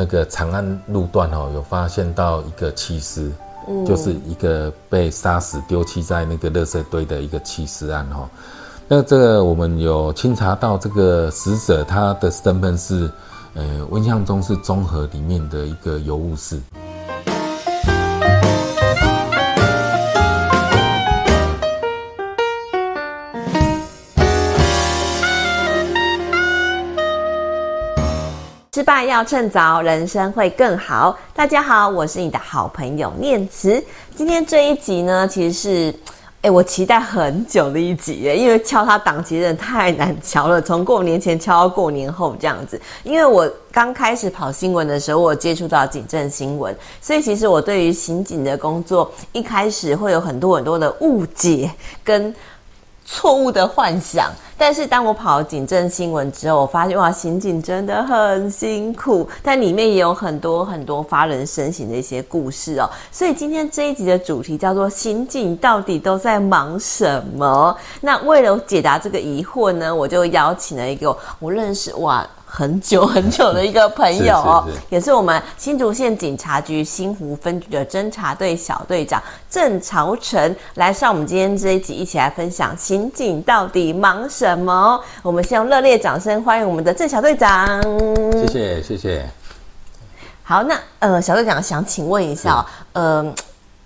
那个长安路段哦，有发现到一个弃尸，嗯，就是一个被杀死丢弃在那个垃圾堆的一个弃尸案哈。那这个我们有清查到这个死者他的身份是，呃，我印象中是综合里面的一个邮务士。失败要趁早，人生会更好。大家好，我是你的好朋友念慈。今天这一集呢，其实是，哎，我期待很久的一集耶，因为敲他档期真的太难敲了，从过年前敲到过年后这样子。因为我刚开始跑新闻的时候，我接触到警政新闻，所以其实我对于刑警的工作一开始会有很多很多的误解跟错误的幻想，但是当我跑警政新闻之后，我发现哇，刑警真的很辛苦，但里面也有很多很多发人深省的一些故事哦。所以今天这一集的主题叫做“刑警到底都在忙什么”。那为了解答这个疑惑呢，我就邀请了一个我认识哇。很久很久的一个朋友 哦，是是是也是我们新竹县警察局新湖分局的侦查队小队长郑朝成来上我们今天这一集，一起来分享刑警到底忙什么。我们先用热烈掌声欢迎我们的郑小队长。谢谢谢谢。好，那呃，小队长想请问一下，呃，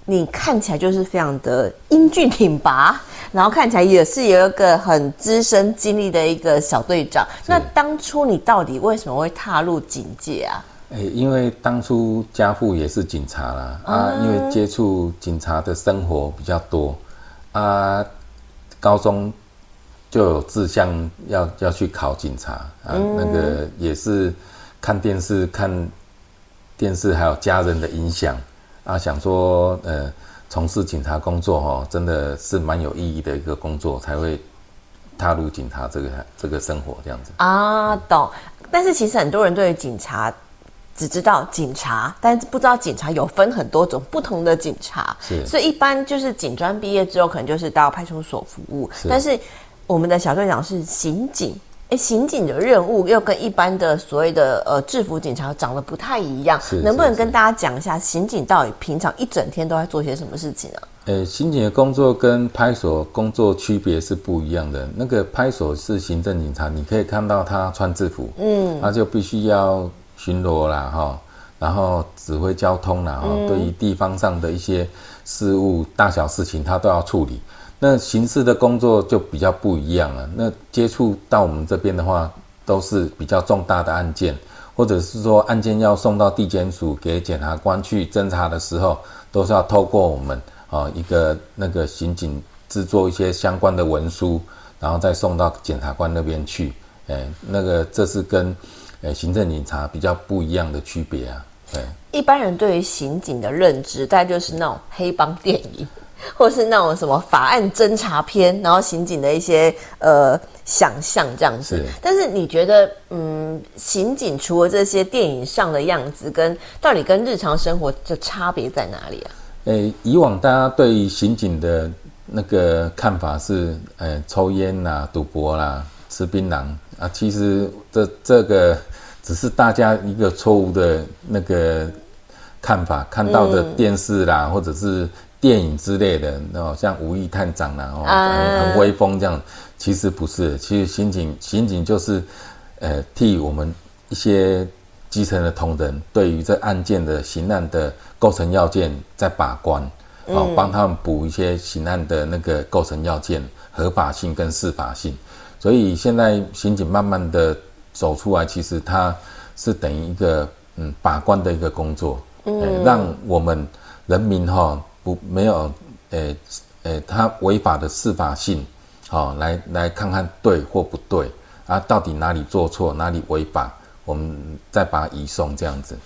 你看起来就是非常的英俊挺拔。然后看起来也是有一个很资深经历的一个小队长。那当初你到底为什么会踏入警界啊？诶，因为当初家父也是警察啦，啊，啊，因为接触警察的生活比较多，啊，高中就有志向要要去考警察啊，嗯、那个也是看电视看电视还有家人的影响啊，想说呃。从事警察工作哈，真的是蛮有意义的一个工作，才会踏入警察这个这个生活这样子啊，懂。但是其实很多人对于警察只知道警察，但是不知道警察有分很多种不同的警察，是。所以一般就是警专毕业之后，可能就是到派出所服务。是。但是我们的小队长是刑警。哎，刑警的任务又跟一般的所谓的呃制服警察长得不太一样，是能不能跟大家讲一下刑警到底平常一整天都在做些什么事情啊？呃，刑警的工作跟派出所工作区别是不一样的。那个派出所是行政警察，你可以看到他穿制服，嗯，他就必须要巡逻啦，哈，然后指挥交通啦，哈、嗯，对于地方上的一些事务大小事情，他都要处理。那刑事的工作就比较不一样了。那接触到我们这边的话，都是比较重大的案件，或者是说案件要送到地检署给检察官去侦查的时候，都是要透过我们啊一个那个刑警制作一些相关的文书，然后再送到检察官那边去。哎，那个这是跟呃行政警察比较不一样的区别啊。对，一般人对于刑警的认知，大概就是那种黑帮电影。或是那种什么法案侦查片，然后刑警的一些呃想象这样子。是。但是你觉得，嗯，刑警除了这些电影上的样子，跟到底跟日常生活的差别在哪里啊？诶、欸，以往大家对于刑警的那个看法是，呃、欸，抽烟啦、赌博啦、吃槟榔啊。其实这这个只是大家一个错误的那个看法，看到的电视啦，嗯、或者是。电影之类的，哦，像《武义探长》啦，哦，很很威风这样，其实不是，其实刑警刑警就是，呃，替我们一些基层的同仁，对于这案件的刑案的构成要件在把关，哦，帮他们补一些刑案的那个构成要件合法性跟适法性，所以现在刑警慢慢的走出来，其实他是等于一个嗯把关的一个工作，嗯，让我们人民哈。哦不，没有，诶、欸，诶、欸，他违法的司法性，好、哦，来来看看对或不对啊，到底哪里做错，哪里违法，我们再把它移送这样子，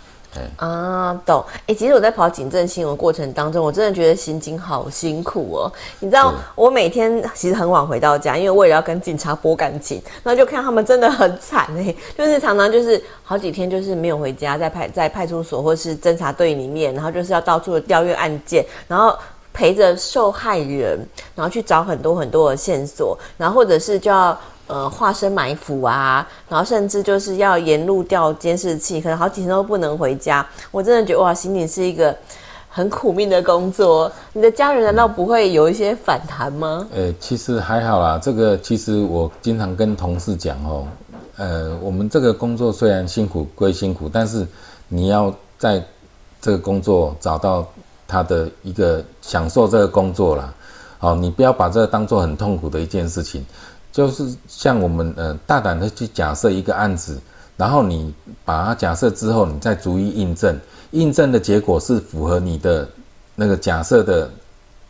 啊，懂，哎、欸，其实我在跑警政新闻过程当中，我真的觉得刑警好辛苦哦，你知道，我每天其实很晚回到家，因为我也要跟警察拨感情，然后就看他们真的很惨哎，就是常常就是好几天就是没有回家，在派在派出所或是侦查队里面，然后就是要到处的调阅案件，然后陪着受害人，然后去找很多很多的线索，然后或者是就要呃化身埋伏啊，然后甚至就是要沿路调监视器，可能好几天都不能回家。我真的觉得哇，刑警是一个很苦命的工作。你的家人难道不会有一些反弹吗？呃，其实还好啦，这个其实我经常跟同事讲哦，呃，我们这个工作虽然辛苦归辛苦，但是你要在这个工作找到他的一个享受这个工作啦。好，你不要把这个当做很痛苦的一件事情，就是像我们呃大胆的去假设一个案子，然后你把它假设之后，你再逐一印证，印证的结果是符合你的那个假设的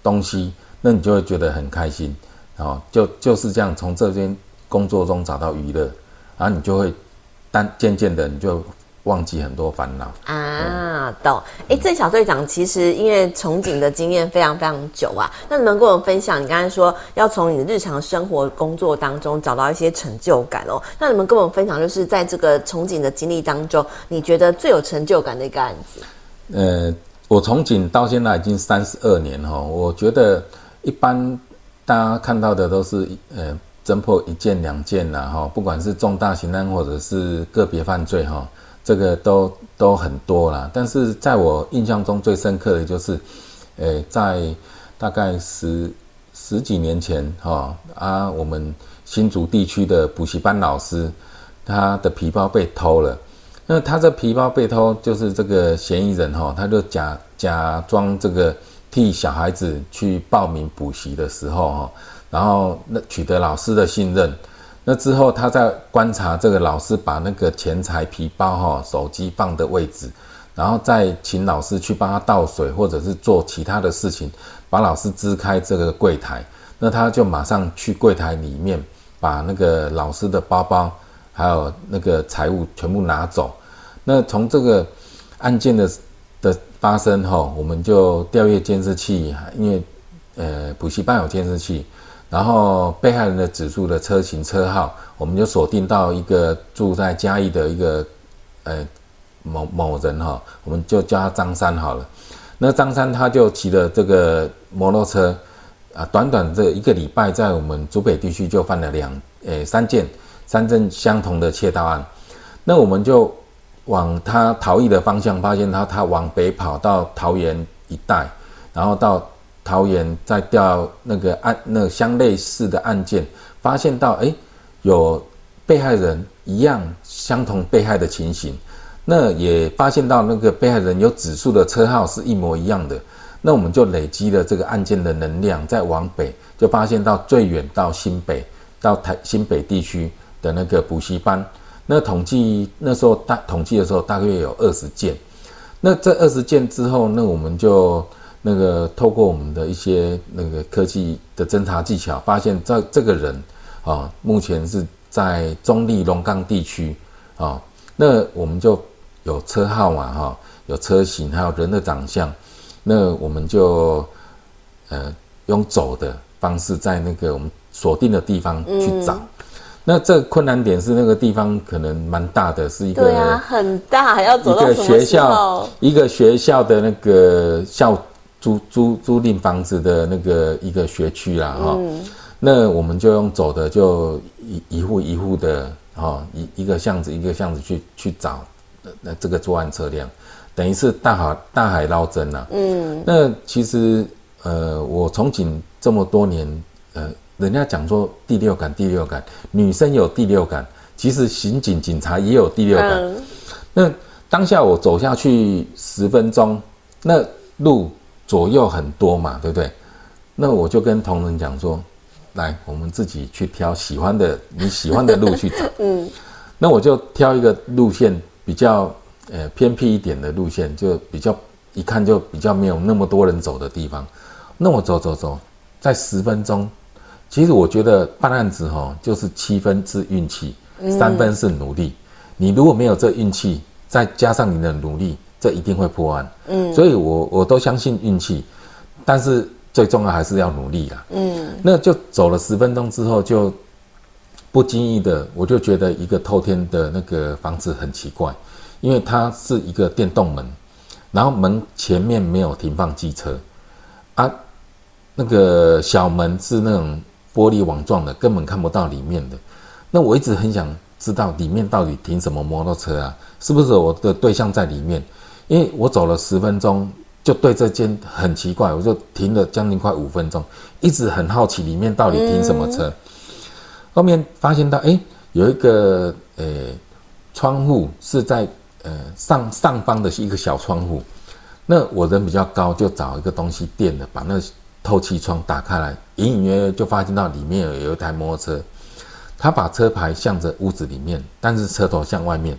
东西，那你就会觉得很开心，哦，就就是这样从这边工作中找到娱乐，然后你就会，但渐渐的你就。忘记很多烦恼啊，懂。哎，郑小队长其实因为从警的经验非常非常久啊，那你能跟我们分享？你刚才说要从你的日常生活工作当中找到一些成就感哦，那你们跟我们分享，就是在这个从警的经历当中，你觉得最有成就感的一个案子？呃，我从警到现在已经三十二年哈，我觉得一般大家看到的都是呃侦破一件两件呐哈，不管是重大刑案或者是个别犯罪哈。这个都都很多啦，但是在我印象中最深刻的就是，诶，在大概十十几年前，哈啊，我们新竹地区的补习班老师，他的皮包被偷了。那他这皮包被偷，就是这个嫌疑人哈，他就假假装这个替小孩子去报名补习的时候哈，然后那取得老师的信任。那之后，他在观察这个老师把那个钱财、皮包、哈手机放的位置，然后再请老师去帮他倒水，或者是做其他的事情，把老师支开这个柜台。那他就马上去柜台里面，把那个老师的包包还有那个财物全部拿走。那从这个案件的的发生哈，我们就调阅监视器，因为呃补习班有监视器。然后被害人的指数的车型车号，我们就锁定到一个住在嘉义的一个，呃，某某人哈，我们就叫他张三好了。那张三他就骑了这个摩托车，啊，短短这一个礼拜，在我们竹北地区就犯了两，诶，三件三件相同的窃盗案。那我们就往他逃逸的方向，发现他他往北跑到桃园一带，然后到。桃园在调那个案，那相类似的案件，发现到哎，有被害人一样相同被害的情形，那也发现到那个被害人有指数的车号是一模一样的，那我们就累积了这个案件的能量，再往北就发现到最远到新北，到台新北地区的那个补习班，那统计那时候大统计的时候大约有二十件，那这二十件之后，那我们就。那个透过我们的一些那个科技的侦查技巧，发现这这个人啊，目前是在中立龙岗地区啊，那我们就有车号嘛哈，有车型，还有人的长相，那我们就呃用走的方式，在那个我们锁定的地方去找。嗯、那这困难点是那个地方可能蛮大的，是一个对啊，很大，要走到一个学校，一个学校的那个校。租租租赁房子的那个一个学区啦，哈、嗯，那我们就用走的，就一一户一户的，哈，一一个巷子一个巷子去去找那这个作案车辆，等于是大海大海捞针呐。嗯，那其实呃，我从警这么多年，呃，人家讲说第六感，第六感，女生有第六感，其实刑警警察也有第六感。嗯、那当下我走下去十分钟，那路。左右很多嘛，对不对？那我就跟同仁讲说，来，我们自己去挑喜欢的，你喜欢的路去走。嗯，那我就挑一个路线比较呃偏僻一点的路线，就比较一看就比较没有那么多人走的地方。那我走走走，在十分钟，其实我觉得办案子哈，就是七分是运气，三分是努力。你如果没有这运气，再加上你的努力。这一定会破案，嗯，所以我我都相信运气，但是最重要还是要努力啦，嗯，那就走了十分钟之后，就不经意的我就觉得一个透天的那个房子很奇怪，因为它是一个电动门，然后门前面没有停放机车，啊，那个小门是那种玻璃网状的，根本看不到里面的，那我一直很想知道里面到底停什么摩托车啊？是不是我的对象在里面？因为我走了十分钟，就对这间很奇怪，我就停了将近快五分钟，一直很好奇里面到底停什么车。嗯、后面发现到，哎，有一个呃窗户是在呃上上方的一个小窗户。那我人比较高，就找一个东西垫的，把那透气窗打开来，隐隐约约就发现到里面有有一台摩托车。他把车牌向着屋子里面，但是车头向外面，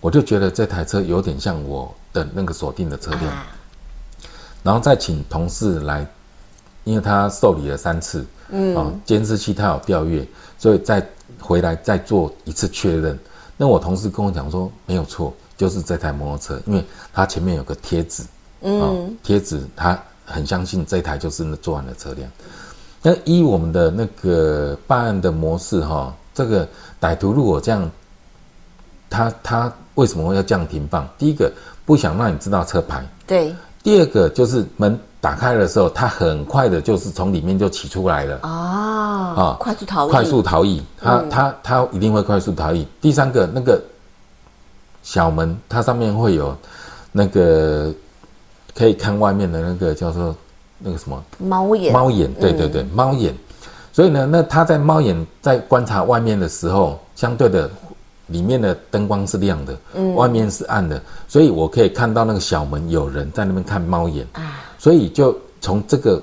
我就觉得这台车有点像我的那个锁定的车辆。然后再请同事来，因为他受理了三次，嗯，啊，监视器他有调阅，所以再回来再做一次确认。那我同事跟我讲说，没有错，就是这台摩托车，因为他前面有个贴纸，嗯，贴纸他很相信这台就是那作案的车辆。那依我们的那个办案的模式，哈，这个歹徒如果这样，他他为什么会要这样停放？第一个不想让你知道车牌，对。第二个就是门打开的时候，它很快的就是从里面就起出来了，哦，啊，快速逃逸，快速逃逸，它、嗯、他他一定会快速逃逸。第三个那个小门，它上面会有那个可以看外面的那个叫做。那个什么猫眼，猫眼，对对对，猫、嗯、眼。所以呢，那它在猫眼在观察外面的时候，相对的，里面的灯光是亮的，嗯，外面是暗的，所以我可以看到那个小门有人在那边看猫眼啊。所以就从这个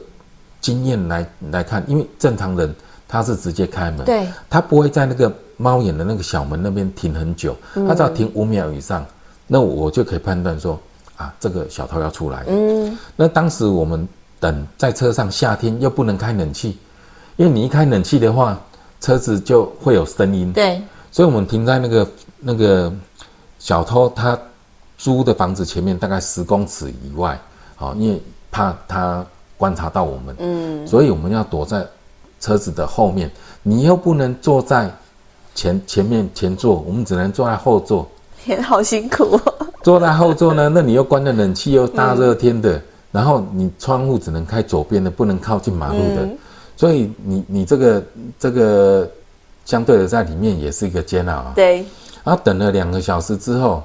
经验来来看，因为正常人他是直接开门，对，他不会在那个猫眼的那个小门那边停很久，他只要停五秒以上，那我就可以判断说啊，这个小偷要出来。嗯，那当时我们。等在车上，夏天又不能开冷气，因为你一开冷气的话，车子就会有声音。对，所以我们停在那个那个小偷他租的房子前面，大概十公尺以外，好，因为怕他观察到我们，嗯，所以我们要躲在车子的后面。你又不能坐在前前面前座，我们只能坐在后座。天，好辛苦哦。坐在后座呢，那你又关了冷气，又大热天的。嗯然后你窗户只能开左边的，不能靠近马路的，嗯、所以你你这个这个相对的在里面也是一个煎熬啊。对。然后等了两个小时之后，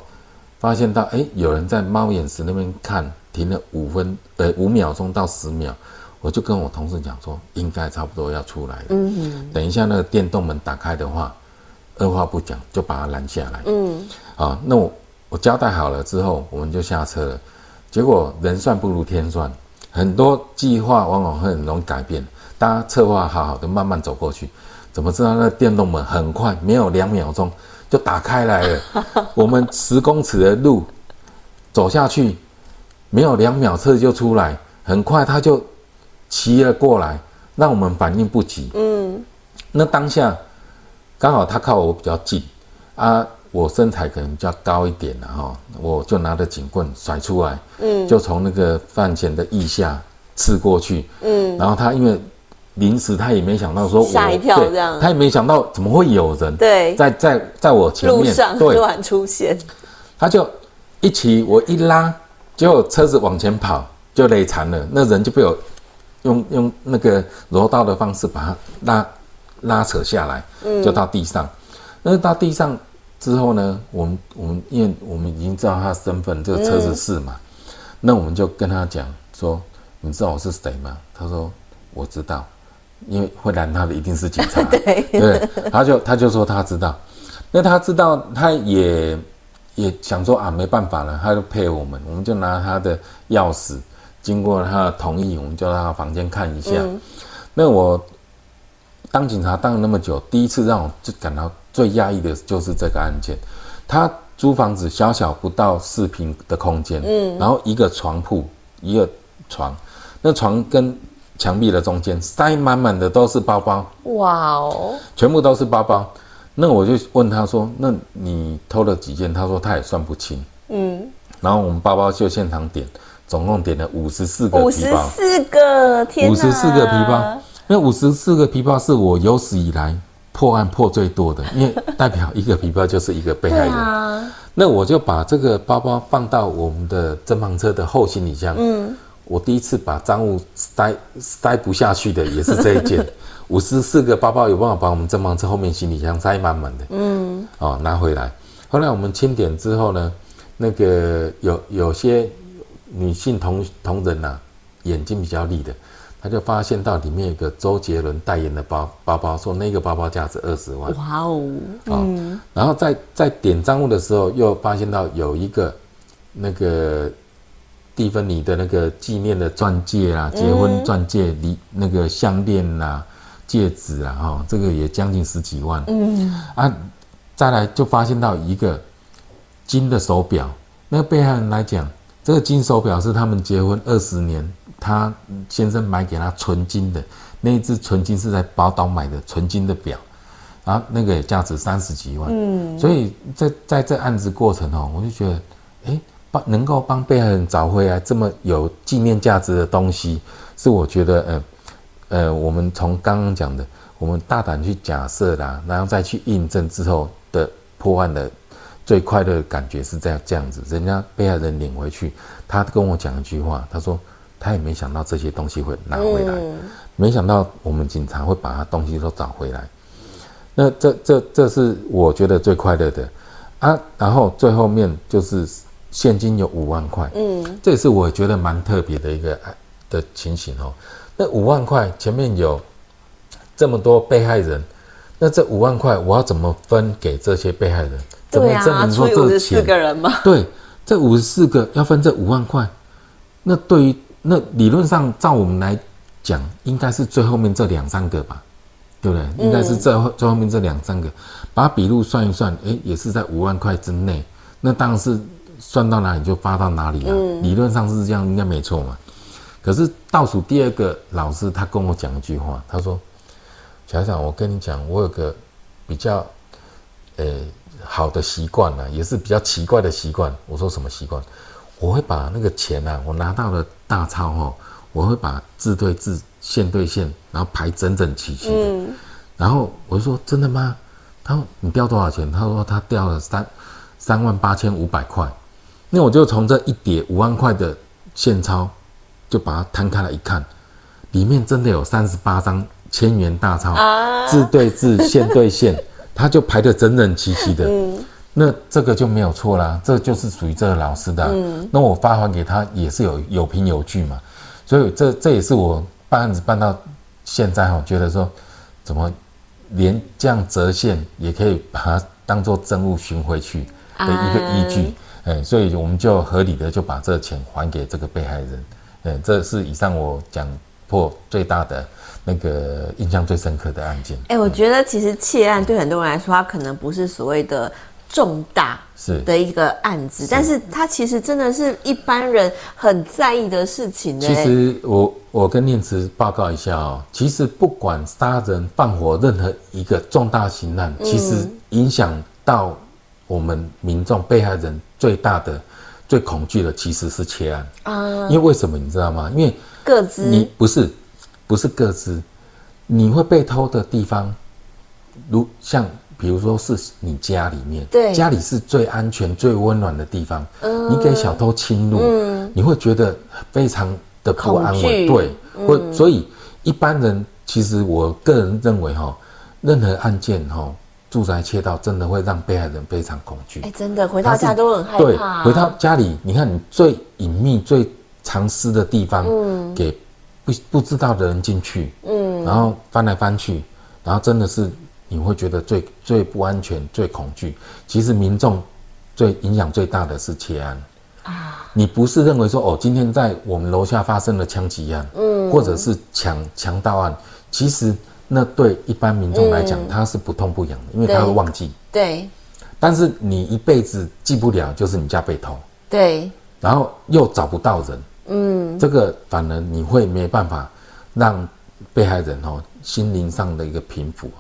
发现到哎有人在猫眼石那边看，停了五分呃五秒钟到十秒，我就跟我同事讲说，应该差不多要出来了。嗯哼。等一下那个电动门打开的话，二话不讲就把它拦下来。嗯。好，那我我交代好了之后，我们就下车了。结果人算不如天算，很多计划往往会很容易改变。大家策划好好的，慢慢走过去，怎么知道那电动门很快，没有两秒钟就打开来了？我们十公尺的路走下去，没有两秒车就出来，很快他就骑了过来，让我们反应不及。嗯，那当下刚好他靠我比较近啊。我身材可能比较高一点了哈，我就拿着警棍甩出来，嗯，就从那个犯嫌的腋下刺过去，嗯，然后他因为临时他也没想到说我吓一跳这样，他也没想到怎么会有人对在在在我前面路上突然出现，他就一起我一拉，结果车子往前跑就累残了，那人就被我用用那个柔道的方式把他拉拉扯下来，嗯，就到地上，那到地上。之后呢，我们我们因为我们已经知道他的身份，这个车子是嘛，嗯、那我们就跟他讲说，你知道我是谁吗？他说我知道，因为会拦他的一定是警察。对，对，他就他就说他知道，那他知道他也也想说啊，没办法了，他就配合我们，我们就拿他的钥匙，经过他的同意，我们就到他房间看一下。嗯、那我当警察当了那么久，第一次让我就感到。最压抑的就是这个案件，他租房子小小不到四平的空间，嗯，然后一个床铺，一个床，那床跟墙壁的中间塞满满的都是包包，哇哦，全部都是包包。那我就问他说：“那你偷了几件？”他说他也算不清，嗯。然后我们包包就现场点，总共点了五十四个皮包，五十四个，天哪，五十四个皮包。那五十四个皮包是我有史以来。破案破最多的，因为代表一个皮包就是一个被害人。啊、那我就把这个包包放到我们的侦防车的后行李箱。嗯，我第一次把赃物塞塞不下去的也是这一件，五十四个包包有办法把我们正房车后面行李箱塞满满的，嗯，哦，拿回来。后来我们清点之后呢，那个有有些女性同同仁呐、啊，眼睛比较利的，他就发现到里面有个周杰伦代言的包包包，说那个包包价值二十万，哇哦，嗯，然后在在点赃物的时候，又发现到有一个那个。蒂芬尼的那个纪念的钻戒啊，结婚钻戒、礼那个项链啊，戒指啊，哈，这个也将近十几万。嗯啊，再来就发现到一个金的手表，那个被害人来讲，这个金手表是他们结婚二十年，他先生买给他纯金的，那一只纯金是在宝岛买的纯金的表，啊，那个也价值三十几万。嗯，所以在在这案子过程哦，我就觉得，哎。帮能够帮被害人找回来这么有纪念价值的东西，是我觉得，呃，呃，我们从刚刚讲的，我们大胆去假设啦，然后再去印证之后的破案的最快乐的感觉是这样这样子。人家被害人领回去，他跟我讲一句话，他说他也没想到这些东西会拿回来，嗯、没想到我们警察会把他东西都找回来。那这这这是我觉得最快乐的啊。然后最后面就是。现金有五万块，嗯，这也是我觉得蛮特别的一个的情形哦。那五万块前面有这么多被害人，那这五万块我要怎么分给这些被害人？怎么证明说这四个人吗？对，这五十四个要分这五万块。那对于那理论上照我们来讲，应该是最后面这两三个吧，对不对？应该是最后最后面这两三个，把笔录算一算，诶，也是在五万块之内。那当然是。算到哪里就发到哪里啊，嗯、理论上是这样，应该没错嘛。可是倒数第二个老师他跟我讲一句话，他说：“小孩长，我跟你讲，我有个比较呃好的习惯呢，也是比较奇怪的习惯。”我说：“什么习惯？我会把那个钱啊，我拿到了大钞哦，我会把字对字、线对线，然后排整整齐齐的。嗯、然后我就说：真的吗？他说：你掉多少钱？他说他掉了三三万八千五百块。”那我就从这一叠五万块的现钞，就把它摊开来一看，里面真的有三十八张千元大钞，啊、字对字，线对线，它就排得整整齐齐的。嗯、那这个就没有错啦，这就是属于这个老师的、啊。嗯、那我发还给他也是有有凭有据嘛，所以这这也是我办案子办到现在哈，觉得说怎么连这样折线也可以把它当做证物寻回去的一个依据。啊哎，所以我们就合理的就把这钱还给这个被害人。哎，这是以上我讲破最大的那个印象最深刻的案件。哎，我觉得其实窃案对很多人来说，它可能不是所谓的重大是的一个案子，是但是它其实真的是一般人很在意的事情。其实我我跟念慈报告一下哦，其实不管杀人放火任何一个重大刑案，嗯、其实影响到。我们民众被害人最大的、最恐惧的其实是窃案。啊！因为为什么你知道吗？因为个资，你不是不是各自，你会被偷的地方，如像比如说是你家里面，对，家里是最安全、最温暖的地方，嗯，你给小偷侵入，嗯，你会觉得非常的不安稳，对，或所以一般人其实我个人认为哈，任何案件哈。住宅窃盗真的会让被害人非常恐惧。哎，真的回到家都很害怕、啊。对，回到家里，你看你最隐秘、最藏私的地方，嗯，给不不知道的人进去，嗯，然后翻来翻去，然后真的是你会觉得最最不安全、最恐惧。其实民众最影响最大的是窃案啊！你不是认为说哦，今天在我们楼下发生了枪击案，嗯，或者是强强盗案，其实。那对一般民众来讲，嗯、他是不痛不痒的，因为他会忘记。对。但是你一辈子记不了，就是你家被偷。对。然后又找不到人。嗯。这个反而你会没办法让被害人哦心灵上的一个平复。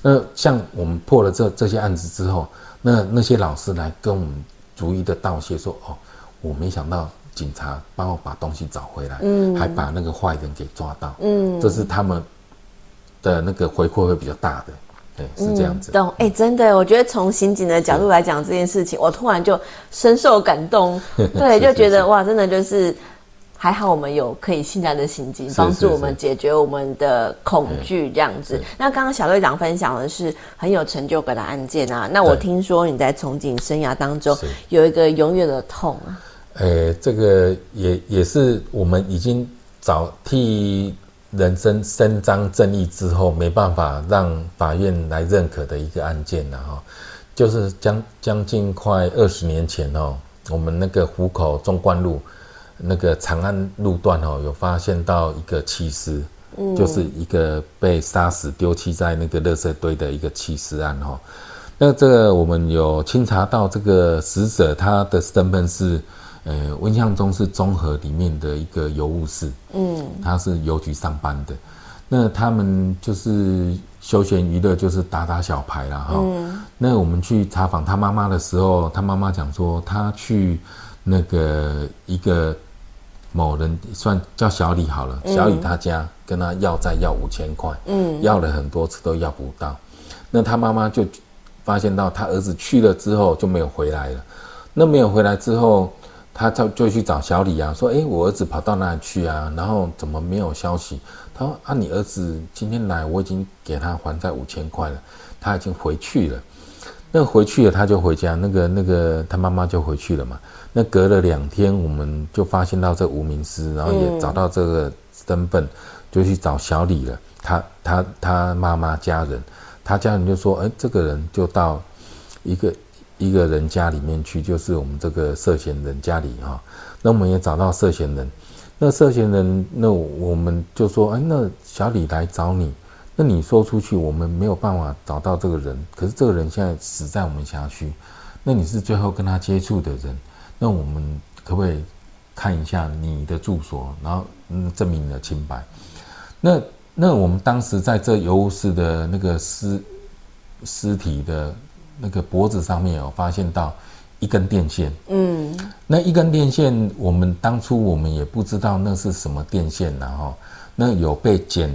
那像我们破了这这些案子之后，那那些老师来跟我们逐一的道谢说：“哦，我没想到警察帮我把东西找回来，嗯，还把那个坏人给抓到，嗯，这是他们。”的那个回馈会比较大的，对，是这样子。嗯、懂，哎、欸，真的，我觉得从刑警的角度来讲这件事情，我突然就深受感动。对，就觉得哇，真的就是。还好我们有可以信赖的刑警帮助我们解决我们的恐惧这样子。那刚刚小队长分享的是很有成就感的案件啊，那我听说你在从警生涯当中有一个永远的痛啊。呃，这个也也是我们已经早替人生伸张正义之后，没办法让法院来认可的一个案件了哈。就是将将近快二十年前哦，我们那个湖口纵贯路那个长安路段哦，有发现到一个弃尸，嗯，就是一个被杀死丢弃在那个垃圾堆的一个弃尸案哈。那这个我们有清查到这个死者他的身份是。呃，我印象中是综合里面的一个邮务室，嗯，他是邮局上班的。那他们就是休闲娱乐，就是打打小牌啦。哈、嗯。那我们去查访他妈妈的时候，他妈妈讲说，他去那个一个某人算叫小李好了，小李他家跟他要债要五千块，嗯，要了很多次都要不到。那他妈妈就发现到他儿子去了之后就没有回来了。那没有回来之后。他就就去找小李啊，说：“诶，我儿子跑到哪里去啊？然后怎么没有消息？”他说：“啊，你儿子今天来，我已经给他还债五千块了，他已经回去了。那回去了，他就回家。那个那个他妈妈就回去了嘛。那隔了两天，我们就发现到这无名尸，然后也找到这个身份，就去找小李了。他他他妈妈家人，他家人就说：‘诶，这个人就到一个。’一个人家里面去，就是我们这个涉嫌人家里哈。那我们也找到涉嫌人，那涉嫌人，那我们就说，哎，那小李来找你，那你说出去，我们没有办法找到这个人。可是这个人现在死在我们辖区，那你是最后跟他接触的人，那我们可不可以看一下你的住所，然后嗯证明你的清白？那那我们当时在这邮务室的那个尸尸体的。那个脖子上面有发现到一根电线，嗯，那一根电线，我们当初我们也不知道那是什么电线，然后那有被剪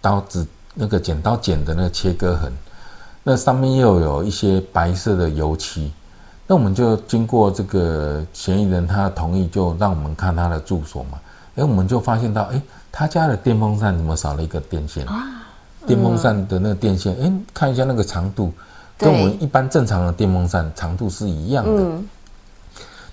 刀子那个剪刀剪的那个切割痕，那上面又有一些白色的油漆，那我们就经过这个嫌疑人他的同意，就让我们看他的住所嘛，哎，我们就发现到，哎，他家的电风扇怎么少了一个电线？啊，电风扇的那个电线，哎，看一下那个长度。跟我们一般正常的电风扇长度是一样的。嗯、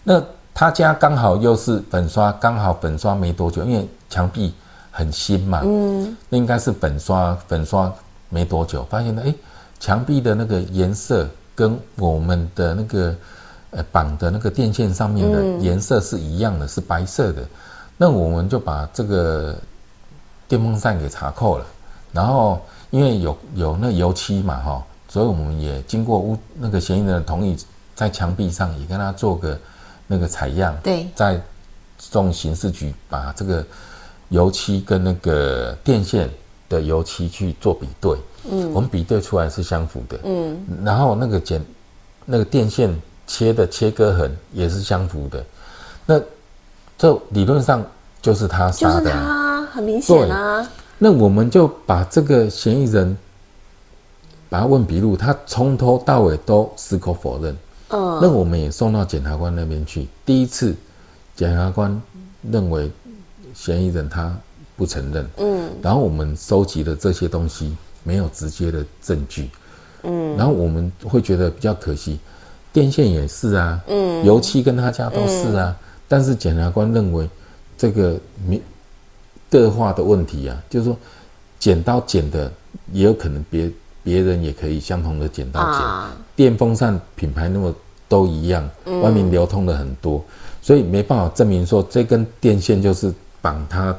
那他家刚好又是粉刷，刚好粉刷没多久，因为墙壁很新嘛。嗯。那应该是粉刷，粉刷没多久，发现了哎，墙壁的那个颜色跟我们的那个呃绑的那个电线上面的颜色是一样的，是白色的。那我们就把这个电风扇给查扣了，然后因为有有那油漆嘛，哈。所以我们也经过屋那个嫌疑人的同意，在墙壁上也跟他做个那个采样，对，在送刑事局把这个油漆跟那个电线的油漆去做比对，嗯，我们比对出来是相符的，嗯，然后那个剪那个电线切的切割痕也是相符的，那这理论上就是他杀的，就是他，很明显啊。那我们就把这个嫌疑人。把他问笔录，他从头到尾都矢口否认。嗯，那我们也送到检察官那边去。第一次，检察官认为嫌疑人他不承认。嗯，然后我们收集的这些东西没有直接的证据。嗯，然后我们会觉得比较可惜，电线也是啊，嗯，油漆跟他家都是啊，嗯，但是检察官认为这个没个化的问题啊，就是说剪刀剪的也有可能别。别人也可以相同的剪刀剪，啊、电风扇品牌那么都一样，嗯、外面流通的很多，所以没办法证明说这根电线就是绑它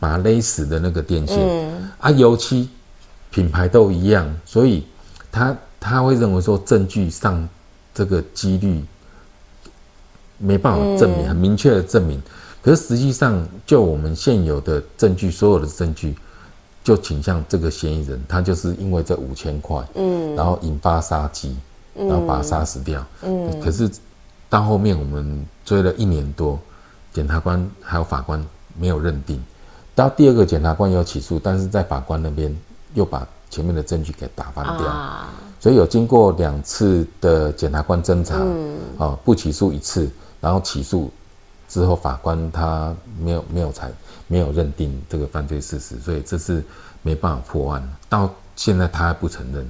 把他勒死的那个电线。嗯、啊，油漆品牌都一样，所以他他会认为说证据上这个几率没办法证明，嗯、很明确的证明。可是实际上就我们现有的证据，所有的证据。就倾向这个嫌疑人，他就是因为这五千块，嗯，然后引发杀机，然后把他杀死掉，嗯，可是到后面我们追了一年多，检察官还有法官没有认定，到第二个检察官有起诉，但是在法官那边又把前面的证据给打翻掉，啊，所以有经过两次的检察官侦查，嗯，啊，不起诉一次，然后起诉之后法官他没有没有裁，没有认定这个犯罪事实，所以这是没办法破案。到现在他还不承认，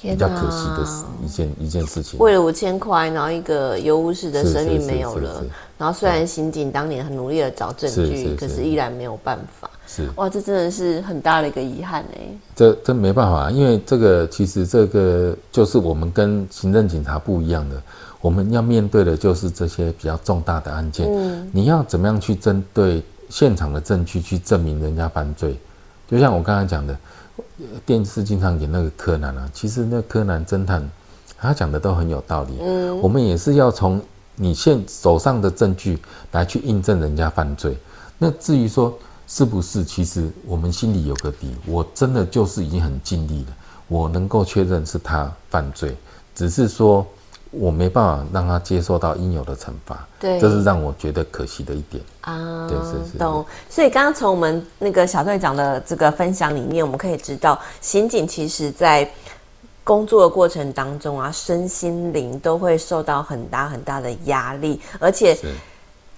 比较可惜的是一件一件事情。为了五千块，然后一个有无事的生命没有了。然后虽然刑警当年很努力的找证据，可是依然没有办法。是哇，这真的是很大的一个遗憾哎。这这没办法，因为这个其实这个就是我们跟行政警察不一样的，我们要面对的就是这些比较重大的案件。嗯，你要怎么样去针对现场的证据去证明人家犯罪？就像我刚才讲的，电视经常演那个柯南啊，其实那柯南侦探他讲的都很有道理。嗯，我们也是要从你现手上的证据来去印证人家犯罪。那至于说。是不是？其实我们心里有个底，我真的就是已经很尽力了，我能够确认是他犯罪，只是说我没办法让他接受到应有的惩罚。对，这是让我觉得可惜的一点啊。对，是是。懂。所以刚刚从我们那个小队长的这个分享里面，我们可以知道，刑警其实在工作的过程当中啊，身心灵都会受到很大很大的压力，而且。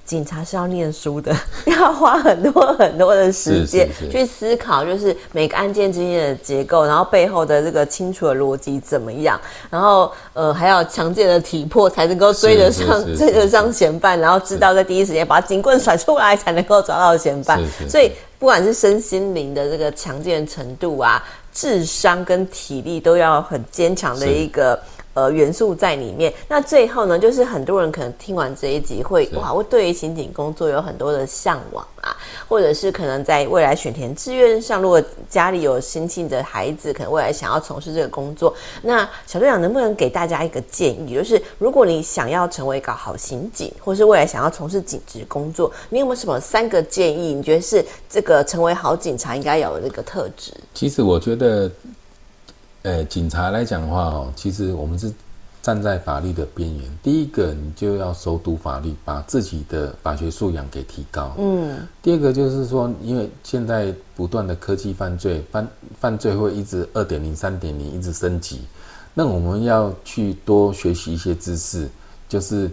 警察是要念书的，要花很多很多的时间去思考，就是每个案件之间的结构，然后背后的这个清楚的逻辑怎么样，然后呃还要强健的体魄才能够追得上追得上嫌犯，然后知道在第一时间把警棍甩出来才能够抓到嫌犯，所以不管是身心灵的这个强健程度啊，智商跟体力都要很坚强的一个。呃，元素在里面。那最后呢，就是很多人可能听完这一集会哇，我对于刑警工作有很多的向往啊，或者是可能在未来选填志愿上，如果家里有新进的孩子，可能未来想要从事这个工作，那小队长能不能给大家一个建议，就是如果你想要成为一个好刑警，或是未来想要从事警职工作，你有没有什么三个建议？你觉得是这个成为好警察应该有的这个特质？其实我觉得。呃，警察来讲的话哦，其实我们是站在法律的边缘。第一个，你就要熟读法律，把自己的法学素养给提高。嗯。第二个就是说，因为现在不断的科技犯罪，犯犯罪会一直二点零、三点零一直升级，那我们要去多学习一些知识，就是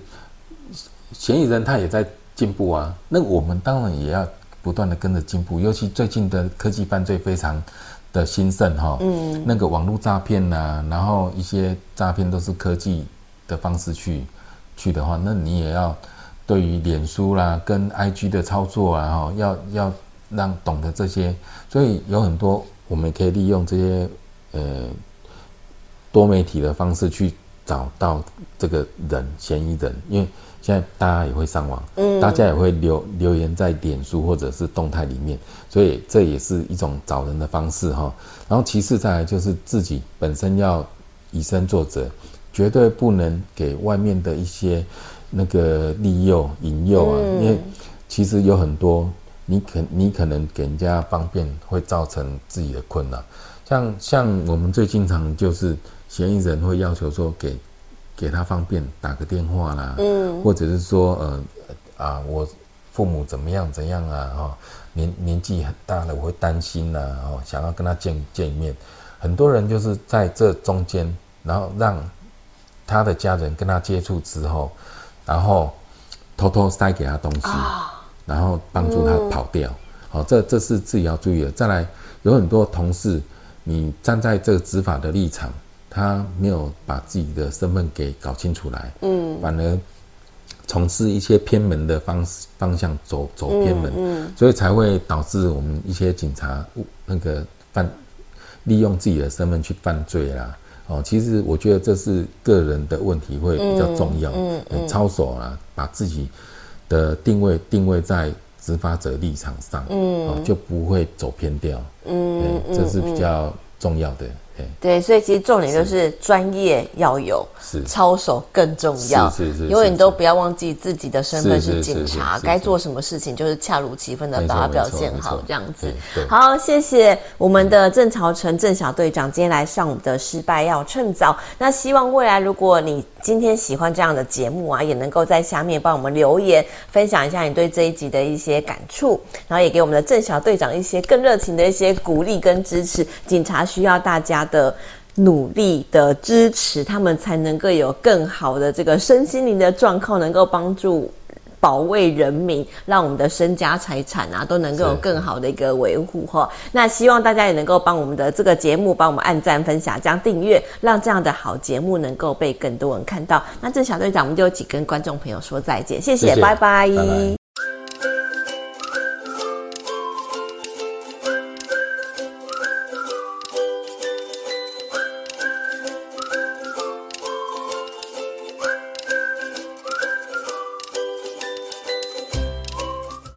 嫌疑人他也在进步啊，那我们当然也要不断的跟着进步。尤其最近的科技犯罪非常。的兴盛哈，嗯，那个网络诈骗呐，然后一些诈骗都是科技的方式去去的话，那你也要对于脸书啦跟 IG 的操作啊，哈，要要让懂得这些，所以有很多我们可以利用这些呃多媒体的方式去找到这个人嫌疑人，因为。现在大家也会上网，嗯，大家也会留留言在脸书或者是动态里面，所以这也是一种找人的方式哈。然后其次再来就是自己本身要以身作则，绝对不能给外面的一些那个利诱引诱啊，因为其实有很多你可你可能给人家方便，会造成自己的困扰。像像我们最经常就是嫌疑人会要求说给。给他方便打个电话啦，嗯，或者是说，呃，啊，我父母怎么样怎样啊，哈，年年纪很大了，我会担心呐，哦，想要跟他见见一面。很多人就是在这中间，然后让他的家人跟他接触之后，然后偷偷塞给他东西，然后帮助他跑掉。好，这这是自己要注意的。再来，有很多同事，你站在这个执法的立场。他没有把自己的身份给搞清楚来，嗯，反而从事一些偏门的方方向走走偏门，嗯，所以才会导致我们一些警察那个犯利用自己的身份去犯罪啦。哦，其实我觉得这是个人的问题会比较重要，嗯，操守啊，把自己的定位定位在执法者立场上，嗯，就不会走偏掉，嗯，这是比较重要的。对，所以其实重点就是专业要有，是。操守更重要。是是是，永远都不要忘记自己的身份是警察，该做什么事情就是恰如其分的把它表现好，这样子。好，谢谢我们的郑朝成郑小队长今天来上我们的失败要趁早。那希望未来如果你今天喜欢这样的节目啊，也能够在下面帮我们留言，分享一下你对这一集的一些感触，然后也给我们的郑小队长一些更热情的一些鼓励跟支持。警察需要大家的努力的支持，他们才能够有更好的这个身心灵的状况，能够帮助。保卫人民，让我们的身家财产啊都能够有更好的一个维护哈。那希望大家也能够帮我们的这个节目帮我们按赞、分享、加订阅，让这样的好节目能够被更多人看到。那这小队长，我们就一起跟观众朋友说再见，谢谢，谢谢拜拜。拜拜。